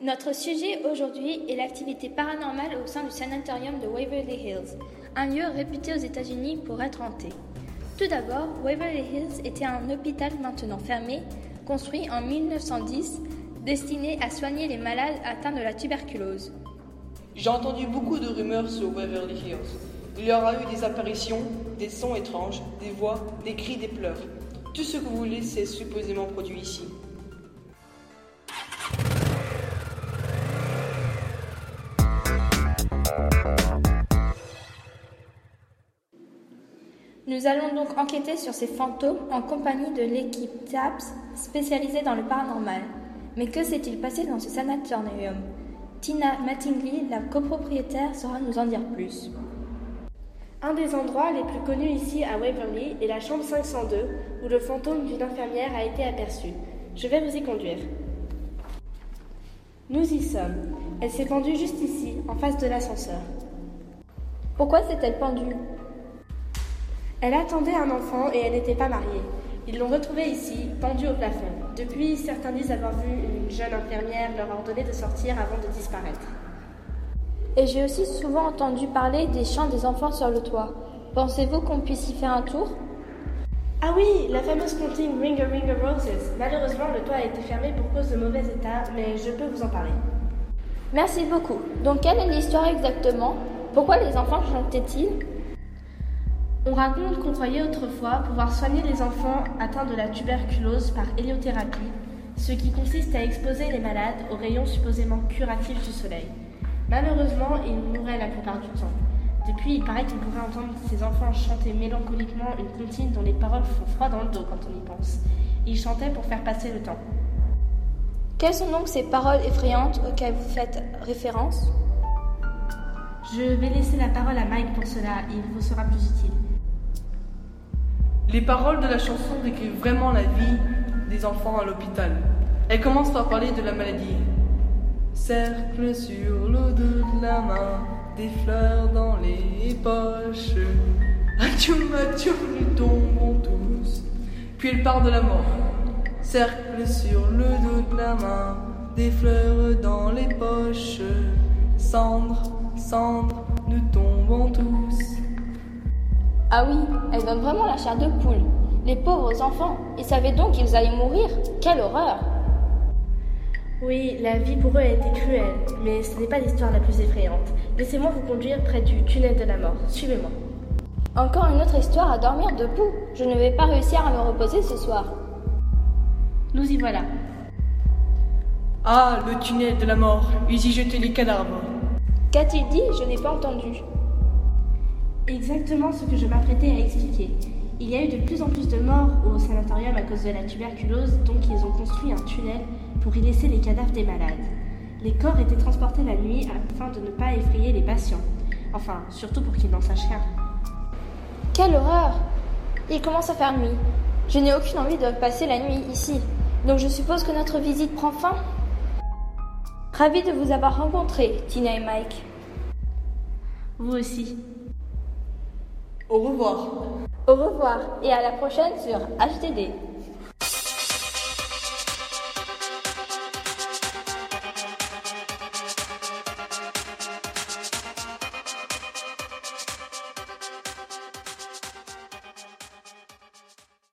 Notre sujet aujourd'hui est l'activité paranormale au sein du sanatorium de Waverly Hills, un lieu réputé aux États-Unis pour être hanté. Tout d'abord, Waverly Hills était un hôpital maintenant fermé, construit en 1910, destiné à soigner les malades atteints de la tuberculose. J'ai entendu beaucoup de rumeurs sur Waverly Hills. Il y aura eu des apparitions, des sons étranges, des voix, des cris, des pleurs. Tout ce que vous voulez s'est supposément produit ici. Nous allons donc enquêter sur ces fantômes en compagnie de l'équipe TAPS spécialisée dans le paranormal. Mais que s'est-il passé dans ce sanatorium? Tina Mattingly, la copropriétaire, saura nous en dire plus. Un des endroits les plus connus ici à Waverly est la chambre 502 où le fantôme d'une infirmière a été aperçu. Je vais vous y conduire. Nous y sommes. Elle s'est pendue juste ici, en face de l'ascenseur. Pourquoi s'est-elle pendue? Elle attendait un enfant et elle n'était pas mariée. Ils l'ont retrouvée ici, pendue au plafond. Depuis, certains disent avoir vu une jeune infirmière leur ordonner de sortir avant de disparaître. Et j'ai aussi souvent entendu parler des chants des enfants sur le toit. Pensez-vous qu'on puisse y faire un tour? Ah oui, la fameuse comptine Ring a Ring of Roses. Malheureusement, le toit a été fermé pour cause de mauvais état, mais je peux vous en parler. Merci beaucoup. Donc, quelle est l'histoire exactement? Pourquoi les enfants chantaient-ils? On raconte qu'on croyait autrefois pouvoir soigner les enfants atteints de la tuberculose par héliothérapie, ce qui consiste à exposer les malades aux rayons supposément curatifs du soleil. Malheureusement, ils mouraient la plupart du temps. Depuis, il paraît qu'on pourrait entendre ces enfants chanter mélancoliquement une comptine dont les paroles font froid dans le dos quand on y pense. Ils chantaient pour faire passer le temps. Quelles sont donc ces paroles effrayantes auxquelles vous faites référence? Je vais laisser la parole à Mike pour cela, il vous sera plus utile. Les paroles de la chanson décrivent vraiment la vie des enfants à l'hôpital. Elle commence par parler de la maladie, Cercle sur le dos de la main, des fleurs dans les poches. Adieu, adieu, nous tombons tous. Puis elle part de la mort. Cercle sur le dos de la main, des fleurs dans les poches. Cendre, cendre, nous tombons tous. Ah oui, elle donne vraiment la chair de poule. Les pauvres enfants, ils savaient donc qu'ils allaient mourir. Quelle horreur oui, la vie pour eux a été cruelle, mais ce n'est pas l'histoire la plus effrayante. Laissez-moi vous conduire près du tunnel de la mort. Suivez-moi. Encore une autre histoire à dormir debout. Je ne vais pas réussir à me reposer ce soir. Nous y voilà. Ah, le tunnel de la mort. Ils y jetaient les cadavres. Qu'a-t-il dit? Je n'ai pas entendu. Exactement ce que je m'apprêtais à expliquer. Il y a eu de plus en plus de morts au sanatorium à cause de la tuberculose, donc ils ont construit un tunnel pour y laisser les cadavres des malades. Les corps étaient transportés la nuit afin de ne pas effrayer les patients. Enfin, surtout pour qu'ils n'en sachent rien. Quelle horreur Il commence à faire nuit. Je n'ai aucune envie de passer la nuit ici. Donc je suppose que notre visite prend fin? Ravi de vous avoir rencontré, Tina et Mike. Vous aussi. Au revoir. Au revoir et à la prochaine sur HTD.